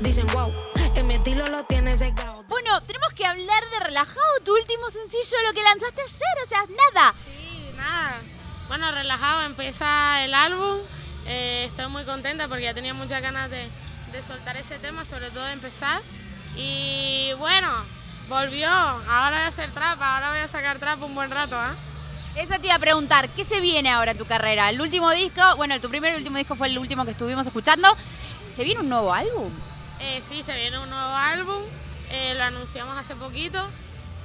Dicen wow, en mi estilo lo tienes secado. Bueno, tenemos que hablar de Relajado, tu último sencillo, lo que lanzaste ayer, o sea, nada. Sí, nada. Bueno, relajado, empieza el álbum. Eh, estoy muy contenta porque ya tenía muchas ganas de, de soltar ese tema, sobre todo de empezar. Y bueno, volvió. Ahora voy a hacer trap, ahora voy a sacar trap un buen rato, ¿ah? Eso te iba a preguntar, ¿qué se viene ahora en tu carrera? El último disco, bueno, tu primer y último disco fue el último que estuvimos escuchando. ¿Se viene un nuevo álbum? Eh, sí, se viene un nuevo álbum. eh, lo anunciamos hace poquito.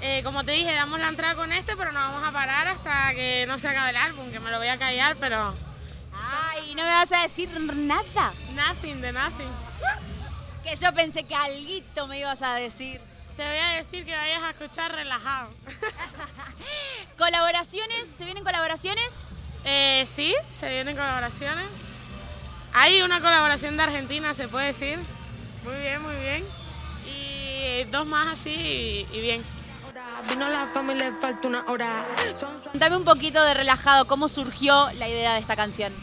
Eh, como te dije, damos la entrada con este, pero no vamos a parar hasta que no se acabe el álbum, que me lo voy a callar, pero Ay, no me vas a decir nada. nothing de nothing. Que yo pensé que alguito me ibas a decir. Te voy a decir que vayas a escuchar relajado. ¿Colaboraciones? ¿Se vienen colaboraciones? Eh, sí, se vienen colaboraciones. Hay una colaboración de Argentina, se puede decir. Muy bien, muy bien. Y dos más así y, y bien. Vino la familia, le falta una hora. Contame un poquito de relajado, ¿cómo surgió la idea de esta canción?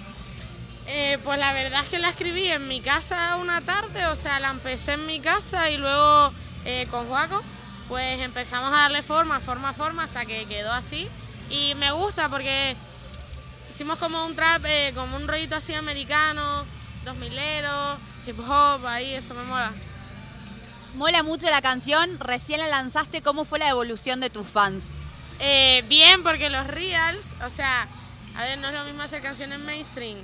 Eh, pues la verdad es que la escribí en mi casa una tarde, o sea, la empecé en mi casa y luego eh, con Juaco, pues empezamos a darle forma, forma, forma hasta que quedó así. Y me gusta porque hicimos como un trap, eh, como un rollito así americano, dos mileros, hip hop, ahí, eso me mola. Mola mucho la canción, recién la lanzaste, ¿cómo fue la evolución de tus fans? Eh, bien, porque los reals, o sea, a ver, no es lo mismo hacer canciones mainstream.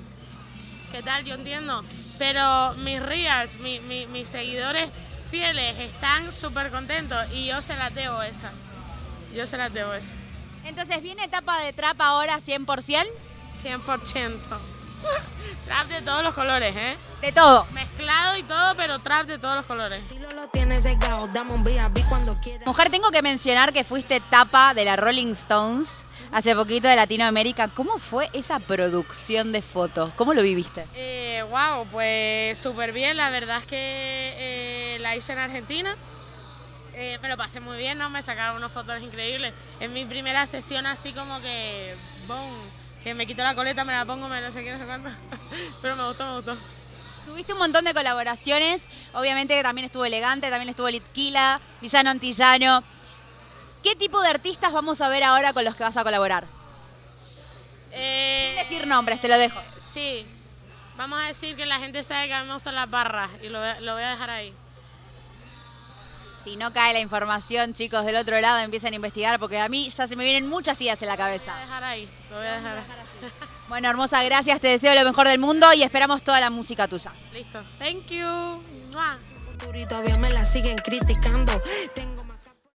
¿Qué tal? Yo entiendo. Pero mis reals, mi- mi- mis seguidores fieles están súper contentos y yo se las debo esa. Yo se las debo esa. Entonces, ¿viene etapa de trap ahora 100%? 100%. trap de todos los colores, ¿eh? De todo. Mezclado y todo, pero trap de todos los colores. estilo lo tienes secado. Dame un VIP cuando quieras. Mujer, tengo que mencionar que fuiste tapa de la Rolling Stones hace poquito de Latinoamérica. ¿Cómo fue esa producción de fotos? ¿Cómo lo viviste? Eh, wow, pues súper bien. La verdad es que eh, la hice en Argentina. Eh, me lo pasé muy bien, ¿no? Me sacaron unos fotos increíbles. En mi primera sesión así como que, boom, que me quito la coleta, me la pongo, me no sé qué, no sé cuánto. Pero me gustó, me gustó. Tuviste un montón de colaboraciones. Obviamente que también estuvo Elegante, también estuvo Litquila, Villano Antillano. ¿Qué tipo de artistas vamos a ver ahora con los que vas a colaborar? Eh, Sin decir nombres, te lo dejo. Sí, vamos a decir que la gente sabe que a mí me gustan las barras y lo voy a dejar ahí. Si no cae la información, chicos, del otro lado empiezan a investigar porque a mí ya se me vienen muchas ideas en la Lo voy cabeza. a dejar ahí, lo voy a dejar. Bueno, hermosa, gracias, te deseo lo mejor del mundo y esperamos toda la música tuya. Listo. Thank you. Todavía me la siguen criticando. Tengo